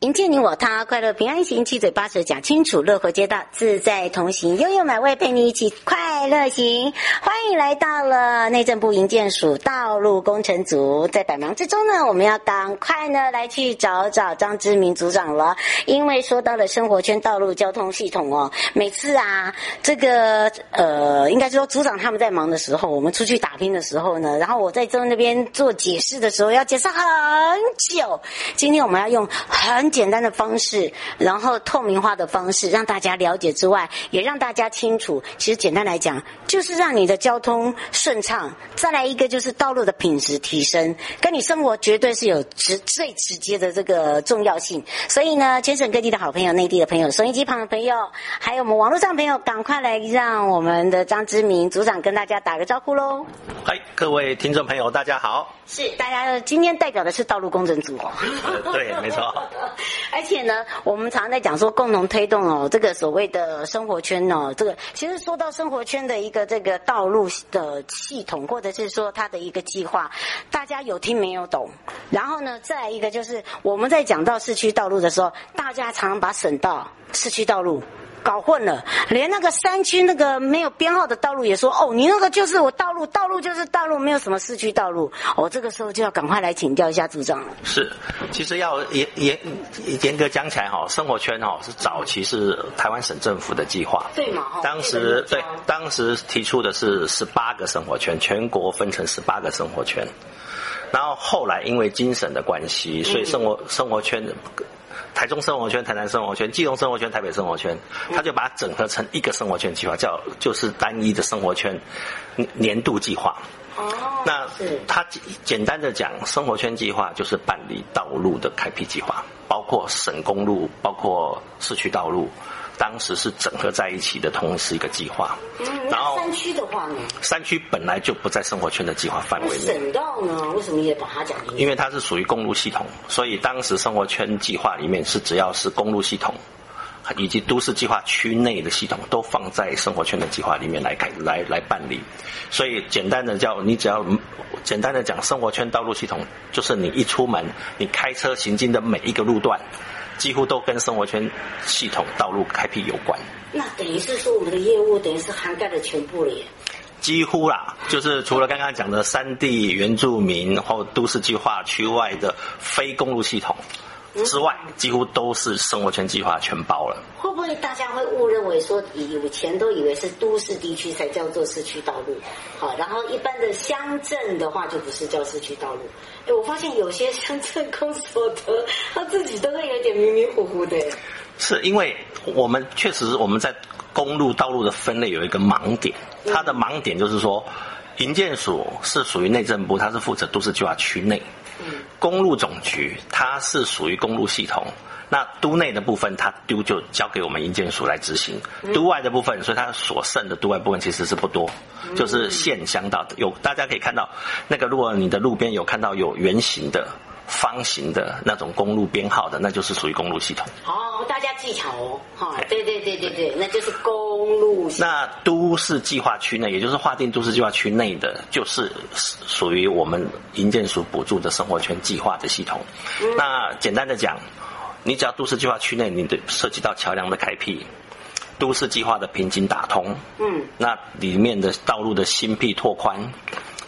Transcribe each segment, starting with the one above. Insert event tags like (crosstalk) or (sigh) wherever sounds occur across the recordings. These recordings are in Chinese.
迎接你我他，快乐平安行，七嘴八舌讲清楚，乐活街道自在同行，悠悠美味陪你一起快乐行。欢迎来到了内政部营建署道路工程组，在百忙之中呢，我们要赶快呢来去找找张之明组长了，因为说到了生活圈道路交通系统哦，每次啊，这个呃，应该说组长他们在忙的时候，我们出去打拼的时候呢，然后我在这那边做解释的时候要解释很久，今天我们要用很。简单的方式，然后透明化的方式，让大家了解之外，也让大家清楚。其实简单来讲，就是让你的交通顺畅。再来一个就是道路的品质提升，跟你生活绝对是有直最直接的这个重要性。所以呢，全省各地的好朋友、内地的朋友、收音机旁的朋友，还有我们网络上的朋友，赶快来让我们的张之明组长跟大家打个招呼喽！嗨，各位听众朋友，大家好。是，大家今天代表的是道路工程组哦。(laughs) 对，没错。(laughs) 而且呢，我们常常在讲说共同推动哦，这个所谓的生活圈哦，这个其实说到生活圈的一个这个道路的系统，或者是说它的一个计划，大家有听没有懂？然后呢，再来一个就是我们在讲到市区道路的时候，大家常常把省道、市区道路。搞混了，连那个山区那个没有编号的道路也说哦，你那个就是我道路，道路就是道路，没有什么市区道路。我、哦、这个时候就要赶快来请教一下组长了。是，其实要严严严格讲起来哈，生活圈哈是早期是台湾省政府的计划。对嘛？当时对，当时提出的是十八个生活圈，全国分成十八个生活圈。然后后来因为精神的关系，所以生活、嗯、生活圈。台中生活圈、台南生活圈、基隆生活圈、台北生活圈，他就把它整合成一个生活圈计划，叫就是单一的生活圈年度计划。哦，那他简单的讲，生活圈计划就是办理道路的开辟计划，包括省公路，包括市区道路。当时是整合在一起的同时一个计划，嗯，然后山区的话呢？山区本来就不在生活圈的计划范围内。省道呢？为什么也把它讲进去？因为它是属于公路系统，所以当时生活圈计划里面是只要是公路系统，以及都市计划区内的系统都放在生活圈的计划里面来开来来办理。所以简单的叫你只要简单的讲，生活圈道路系统就是你一出门，你开车行进的每一个路段。几乎都跟生活圈系统道路开辟有关。那等于是说，我们的业务等于是涵盖了全部了耶。几乎啦，就是除了刚刚讲的山地原住民或都市计划区外的非公路系统之外，几乎都是生活圈计划全包了。会不会大家会误认为说，以前都以为是都市地区才叫做市区道路，好，然后一般的乡镇的话就不是叫市区道路。哎，我发现有些乡镇公所得他自己都会有点迷迷糊糊的。是因为我们确实我们在公路道路的分类有一个盲点，它的盲点就是说，营建署是属于内政部，它是负责都市计划区内。公路总局它是属于公路系统，那都内的部分它丢就交给我们营建署来执行，都外的部分，所以它所剩的都外部分其实是不多，就是县乡道有大家可以看到那个，如果你的路边有看到有圆形的方形的那种公路编号的，那就是属于公路系统。哦，大家记巧哦，哈，对对对对对，那就是公路系统。那都市计划区内，也就是划定都市计划区内的，就是属于我们营建署补助的生活圈计划的系统。嗯、那简单的讲，你只要都市计划区内，你的涉及到桥梁的开辟。都市计划的瓶颈打通，嗯，那里面的道路的新辟拓宽，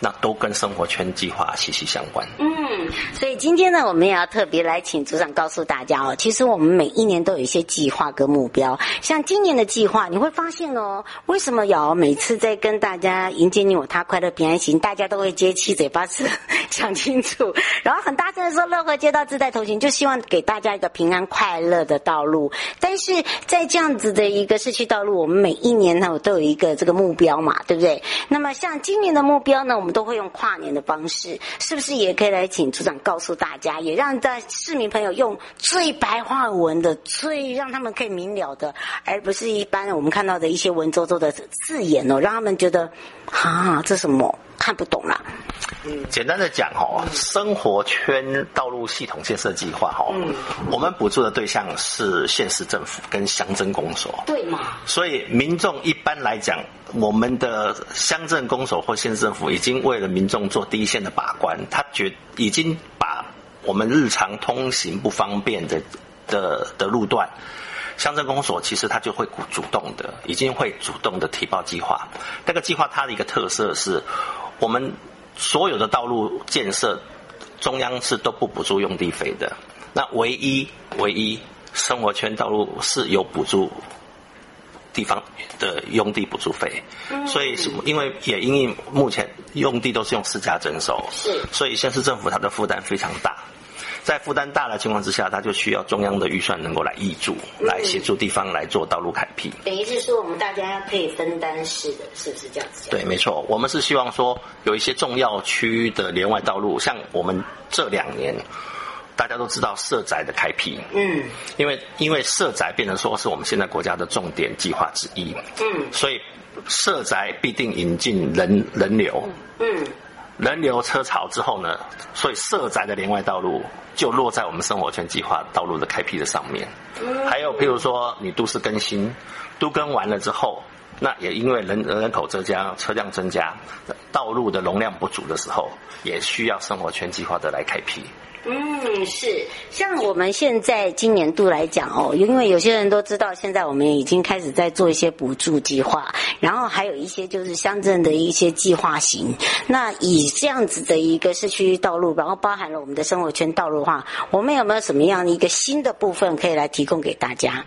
那都跟生活圈计划息息相关。嗯，(laughs) 所以今天呢，我们也要特别来请组长告诉大家哦，其实我们每一年都有一些计划跟目标。像今年的计划，你会发现哦，为什么要每次在跟大家迎接你我他快乐平安行，大家都会接七嘴八舌 (laughs) 讲清楚，然后很大声的说乐活街道自在同行，就希望给大家一个平安快乐的道路。但是在这样子的一个市区道路，我们每一年呢我都有一个这个目标嘛，对不对？那么像今年的目标呢，我们都会用跨年的方式，是不是也可以来请组长告诉大家，也让在市民朋友用最白话文的、最让他们可以明了的，而不是一般我们看到的一些文绉绉的字眼哦，让他们觉得啊，这什么看不懂啦。嗯，简单的讲哈，生活圈道路系统建设计划哦，嗯，我们补助的对象是县市政府跟乡镇公所，对嘛？所以民众一般来讲，我们的乡镇公所或县政府已经为了民众做第一线的把关，他觉已经把我们日常通行不方便的的的路段，乡镇公所其实它就会主动的，已经会主动的提报计划。那个计划它的一个特色是，我们所有的道路建设，中央是都不补助用地费的。那唯一唯一生活圈道路是有补助。地方的用地补助费，所以因为也因为目前用地都是用私家征收，是，所以县市政府它的负担非常大，在负担大的情况之下，它就需要中央的预算能够来挹注，来协助地方来做道路开辟。等于是说，我们大家可以分担式的，是不是这样子？对，没错，我们是希望说有一些重要区域的连外道路，像我们这两年。大家都知道社宅的开辟，嗯，因为因为社宅变成说是我们现在国家的重点计划之一，嗯，所以社宅必定引进人人流，嗯，人流车潮之后呢，所以社宅的连外道路就落在我们生活圈计划道路的开辟的上面，嗯，还有譬如说你都市更新，都更完了之后，那也因为人人口增加，车辆增加，道路的容量不足的时候，也需要生活圈计划的来开辟。嗯，是像我们现在今年度来讲哦，因为有些人都知道，现在我们已经开始在做一些补助计划，然后还有一些就是乡镇的一些计划型。那以这样子的一个市区道路，然后包含了我们的生活圈道路的话，我们有没有什么样的一个新的部分可以来提供给大家？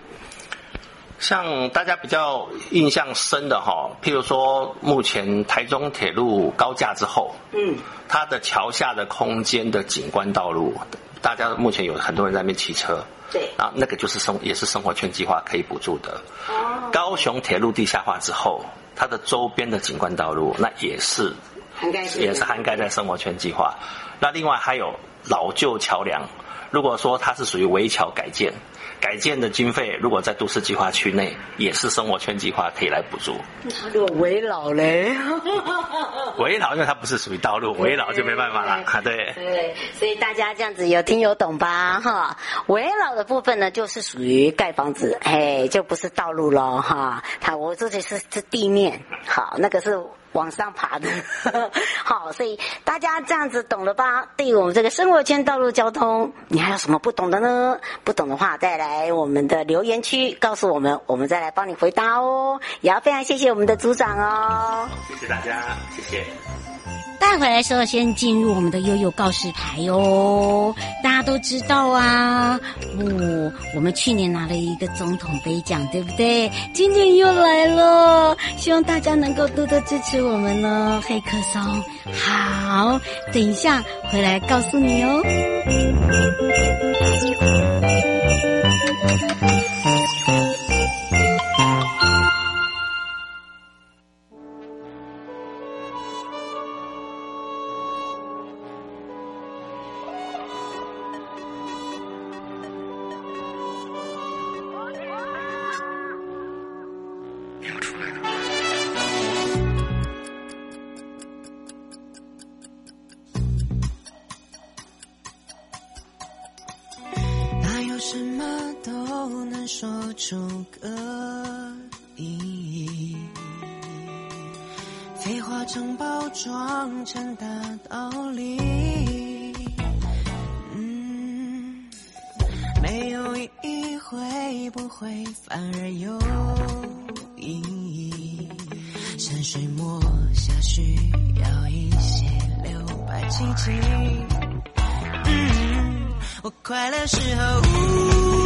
像大家比较印象深的哈，譬如说目前台中铁路高架之后，嗯，它的桥下的空间的景观道路，大家目前有很多人在那边骑车，对，啊，那个就是生也是生活圈计划可以补助的。哦，高雄铁路地下化之后，它的周边的景观道路，那也是涵盖也是涵盖在生活圈计划。那另外还有老旧桥梁，如果说它是属于围桥改建。改建的经费，如果在都市计划区内，也是生活圈计划可以来补助。那如果围老嘞？(laughs) 围老，因为它不是属于道路，围老就没办法了。啊，对。对，所以大家这样子有听有懂吧？哈，围老的部分呢，就是属于盖房子，哎，就不是道路喽，哈。它我这里是是地面，好，那个是。往上爬的，(laughs) 好，所以大家这样子懂了吧？对于我们这个生活圈道路交通，你还有什么不懂的呢？不懂的话，再来我们的留言区告诉我们，我们再来帮你回答哦。也要非常谢谢我们的组长哦，谢谢大家，谢谢。带回来的时候，先进入我们的悠悠告示牌哦。大家都知道啊，哦，我们去年拿了一个总统杯奖，对不对？今年又来了，希望大家能够多多支持我们哦。黑客松，好，等一下回来告诉你哦。反而有意义？山水墨下需要一些留白奇迹。嗯，我快乐时候。呜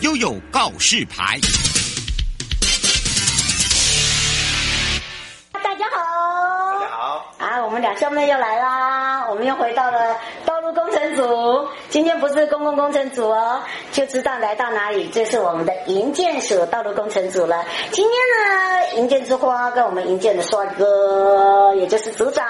悠悠告示牌。大家好，大家好，啊，我们两兄妹又来啦，我们又回到了工程组。今天不是公共工程组哦，就知道来到哪里，这是我们的营建署道路工程组了。今天呢，营建之花跟我们营建的帅哥，也就是组长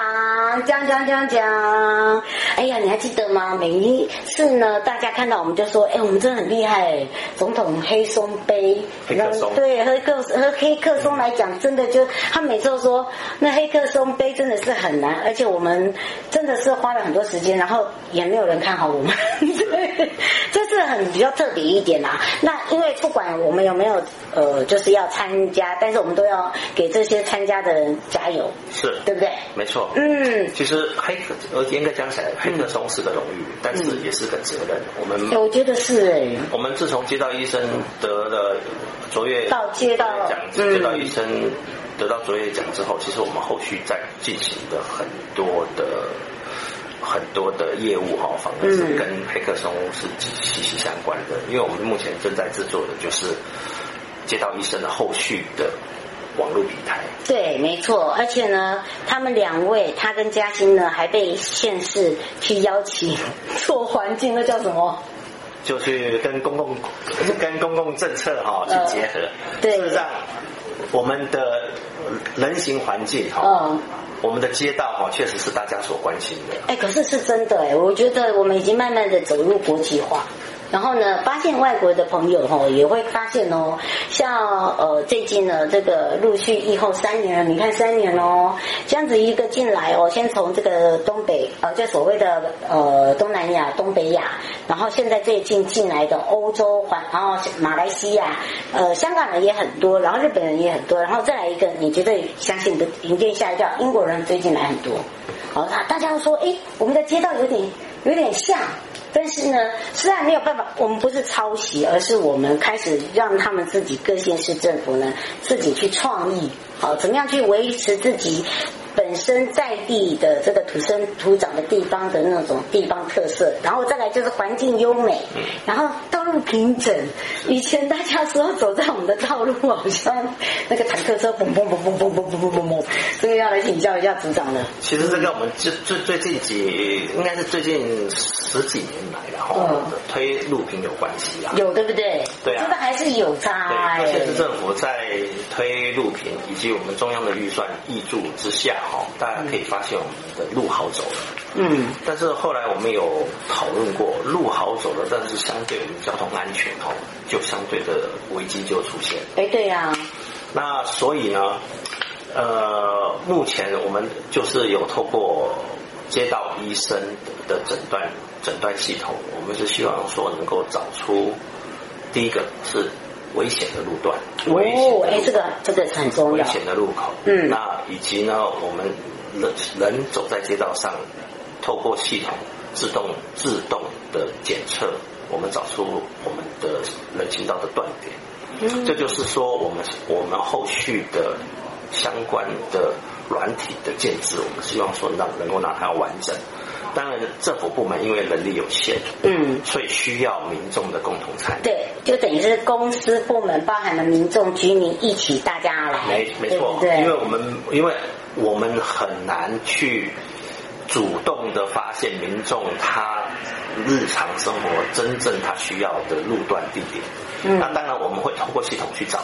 讲讲讲讲。哎呀，你还记得吗？每一次呢，大家看到我们就说，哎，我们真的很厉害，总统黑松杯，黑客松对，和克和黑客松来讲，真的就他每次都说，那黑客松杯真的是很难，而且我们真的是花了很多时间，然后也没有人看好我们。对，(laughs) 这是很比较特别一点啦。那因为不管我们有没有呃，就是要参加，但是我们都要给这些参加的人加油，是对不对？没错。嗯，其实黑客，呃，严格讲起来，黑客松是个荣誉，但是也是个责任。我们哎我觉得是哎，我们自从接到医生得了卓越到街道奖，嗯街道医生得到卓越奖之后，其实我们后续在进行的很多的很多的业务哈，反而是跟黑客松是息息相关的。因为我们目前正在制作的就是街道医生的后续的网络平台。对，没错。而且呢，他们两位，他跟嘉欣呢，还被县市去邀请做环境，那叫什么？就去跟公共跟公共政策哈、去结合，呃对事实上我们的人行环境哈、嗯我们的街道哈，确实是大家所关心的。哎，可是是真的哎，我觉得我们已经慢慢的走入国际化。然后呢，发现外国的朋友哈也会发现哦，像呃最近呢这个陆续疫后三年了，你看三年哦，这样子一个进来哦，先从这个东北呃就所谓的呃东南亚、东北亚，然后现在最近进来的欧洲环，然后马来西亚，呃香港人也很多，然后日本人也很多，然后再来一个你绝对相信的迎接下一跳，英国人最近来很多，好，他大家都说哎我们的街道有点有点像。但是呢，虽然没有办法，我们不是抄袭，而是我们开始让他们自己各县市政府呢自己去创意，好，怎么样去维持自己本身在地的这个土生土长的地方的那种地方特色，然后再来就是环境优美，然后道路平整。以前大家说走在我们的道路，好像那个坦克车嘣嘣嘣嘣嘣嘣嘣嘣嘣嘣，这个要来请教一下组长了。其实这个我们最最最近几，应该是最近十几年来然后、嗯推路平有关系啊。有对不对？对啊这个还是有差哎。对，县市政府在推路平以及我们中央的预算挹注之下，哈，大家可以发现我们的路好走了。嗯，但是后来我们有讨论过，路好走了，但是相对我们交通安全，哦，就相对的危机就出现。哎，对呀、那所以呢，呃，目前我们就是有透过街道医生的诊断诊断系统，我们是希望说能够找出第一个是危险的路段，危险哦，哎，的这个这个很重要。危险的路口，嗯那以及呢，我们人人走在街道上，透过系统自动自动的检测，我们找出我们的人行道的断点。嗯这就是说，我们我们后续的相关的软体的建制，我们希望说让能够让它完整。当然，政府部门因为能力有限，嗯，所以需要民众的共同参与。对，就等于是公司部门包含了民众居民一起，大家来，没没错，对？因为我们因为我们很难去主动的发现民众他日常生活真正他需要的路段地点。嗯那当然我们会通过系统去找，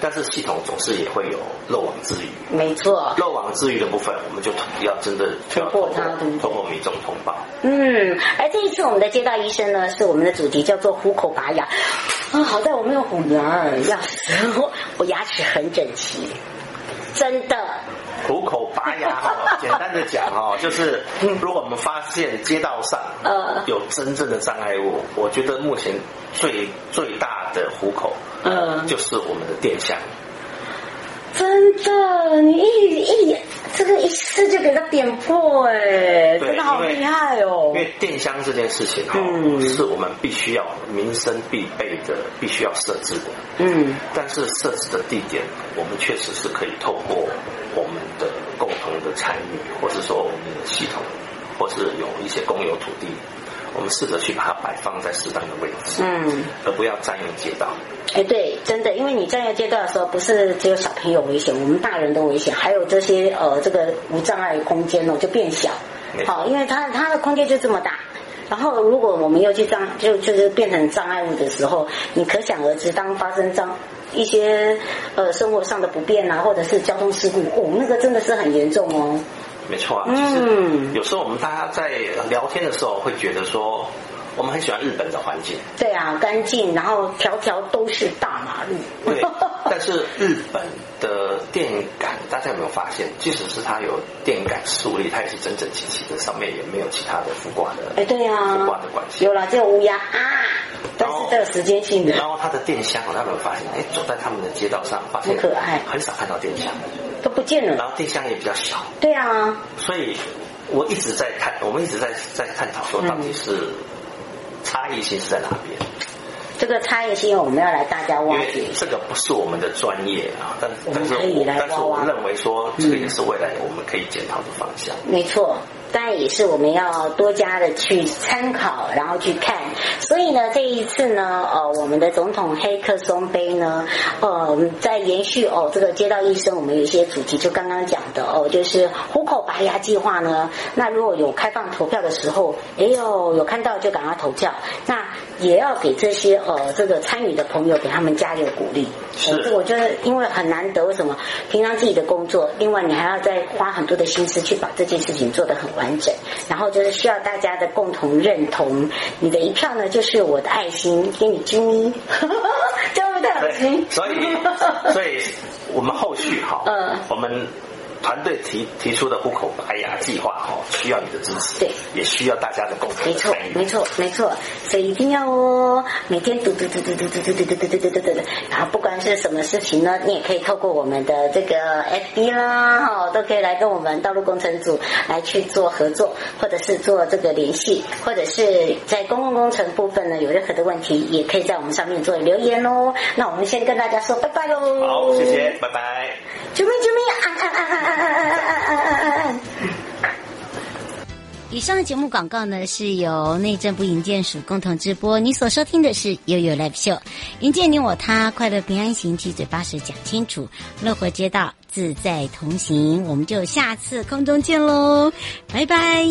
但是系统总是也会有漏网之鱼。没错，漏网之鱼的部分，我们就要真的突破它，通过民众通报。嗯，而这一次我们的街道医生呢，是我们的主题叫做虎口拔牙。啊，好在我没有虎牙，要死我！我牙齿很整齐，真的。虎口拔牙哈，(laughs) 简单的讲哈，就是如果我们发现街道上呃有真正的障碍物，我觉得目前最最大的虎口嗯就是我们的电箱。真的，你一一这个一试就给他点破哎，真的好厉害哦！因为电箱这件事情哈，嗯，是我们必须要民生必备的，必须要设置的。嗯，但是设置的地点，我们确实是可以透过我们的共同的参与，或是说我们的系统，或是有一些公有土地。我们试着去把它摆放在适当的位置，嗯，而不要占用街道。哎，对，真的，因为你占用街道的时候，不是只有小朋友危险，我们大人都危险，还有这些呃，这个无障碍空间哦，就变小。好，因为它它的空间就这么大，然后如果我们又去障，就就是变成障碍物的时候，你可想而知，当发生障一些呃生活上的不便啊，或者是交通事故，哦，那个真的是很严重哦。没错啊，就是有时候我们大家在聊天的时候会觉得说，我们很喜欢日本的环境。对啊，干净，然后条条都是大马路。对，(laughs) 但是日本的电感，大家有没有发现，即使是它有电感树立，它也是整整齐齐的，上面也没有其他的浮挂的。哎，对啊，浮挂的关系。有了，只有乌鸦啊，但是这有时间性的。然后它的电箱，大家有没有发现？哎，走在他们的街道上，发现很可爱，很少看到电箱。都不见了，然后电箱也比较小。对啊，所以我一直在探，我们一直在在探讨说，到底是差异性是在哪边？这个差异性我们要来大家挖掘。这个不是我们的专业啊，但但是我但是我认为说，这个也是未来我们可以检讨的方向。没错。当然也是我们要多加的去参考，然后去看。所以呢，这一次呢，呃，我们的总统黑客松杯呢，呃，在延续哦，这个街道医生，我们有一些主题，就刚刚讲的哦，就是虎口拔牙计划呢。那如果有开放投票的时候，哎呦，有看到就赶快投票。那也要给这些呃这个参与的朋友给他们加油鼓励。是。呃，我觉得因为很难得，为什么？平常自己的工作，另外你还要再花很多的心思去把这件事情做得很完整，然后就是需要大家的共同认同。你的一票呢，就是我的爱心，给你啾咪，这样不太心。所以，所以我们后续哈，嗯，我们。团队提提出的户口拔牙计划，哈，需要你的支持，对，也需要大家的共同参与。没错，没错，没错，所以一定要哦，每天嘟嘟嘟嘟嘟嘟嘟嘟嘟嘟嘟嘟嘟，然后不管是什么事情呢，你也可以透过我们的这个 FB 啦，哈，都可以来跟我们道路工程组来去做合作，或者是做这个联系，或者是在公共工程部分呢，有任何的问题，也可以在我们上面做留言哦。那我们先跟大家说拜拜喽。好，谢谢，拜拜。啾咪啾咪，啊啊啊啊啊！(laughs) 以上的节目广告呢，是由内政部营建署共同直播。你所收听的是悠悠 Live Show，营建你我他，快乐平安行，七嘴八舌讲清楚，乐活街道自在同行。我们就下次空中见喽，拜拜。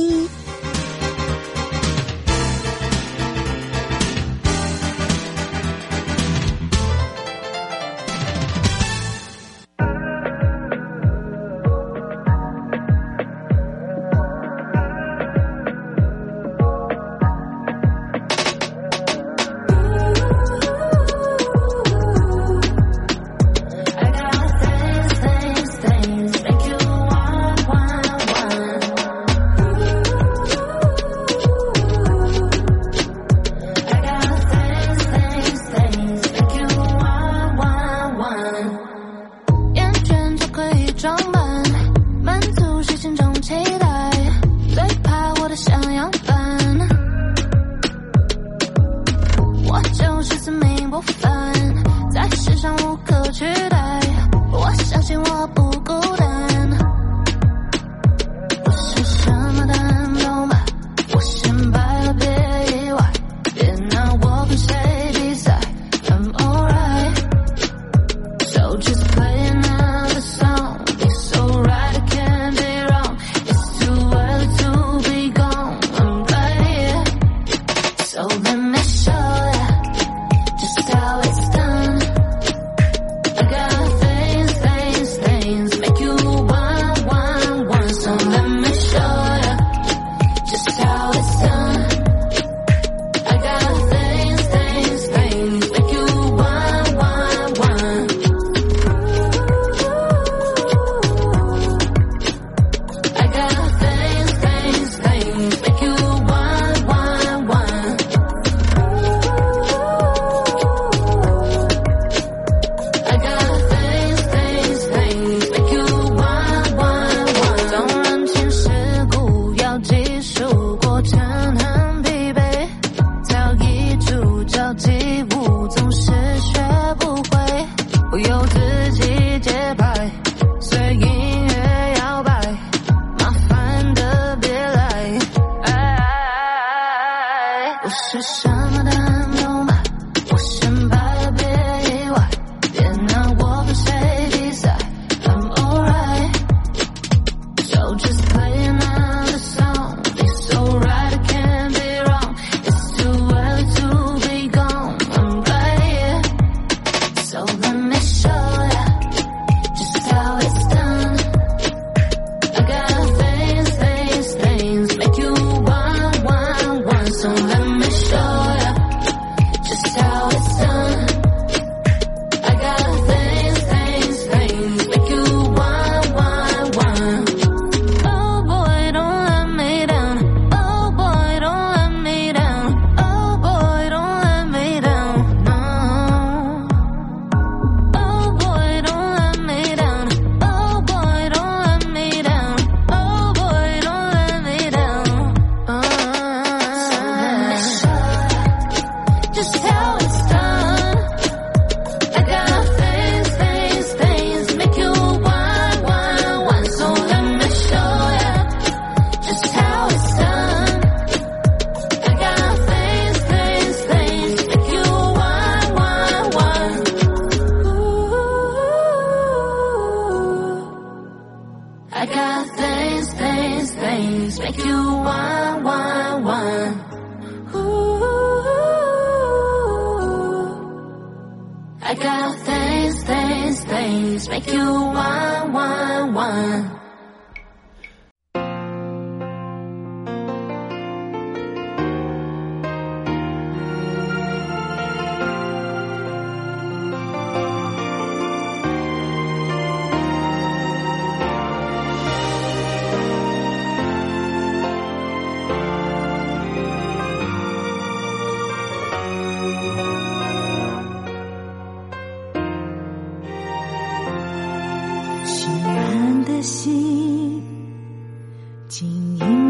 just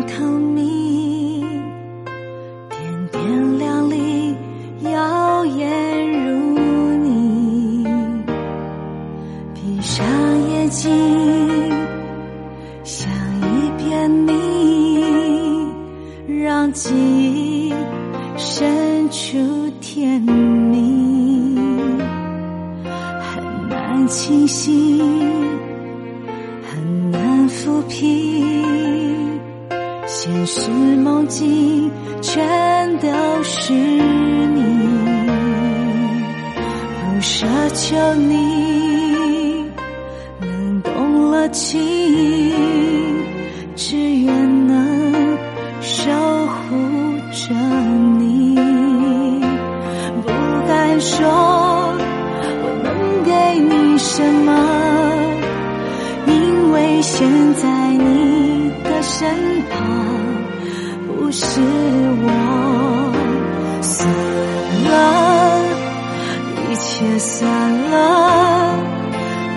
透明。不是我，算了，一切算了，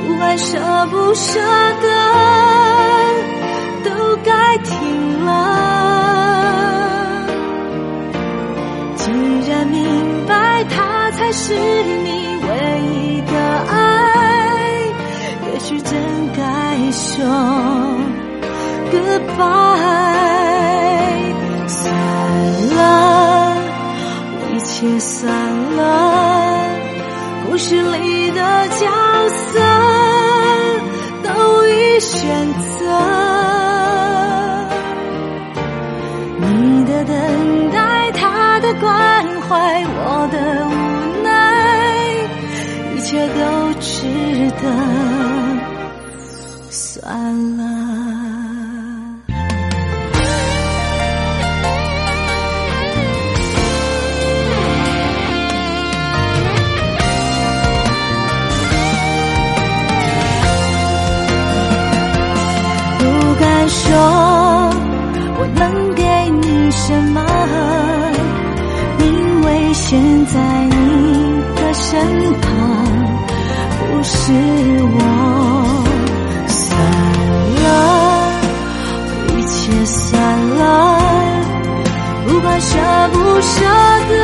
不管舍不舍得，都该停了。既然明白他才是你唯一的爱，也许真该说 goodbye，算了，一切算了，故事里的角色都已选择。你的等待，他的关怀，我的无奈，一切都值得。说我能给你什么，因为现在你的身旁不是我。算了，一切算了，不管舍不舍得，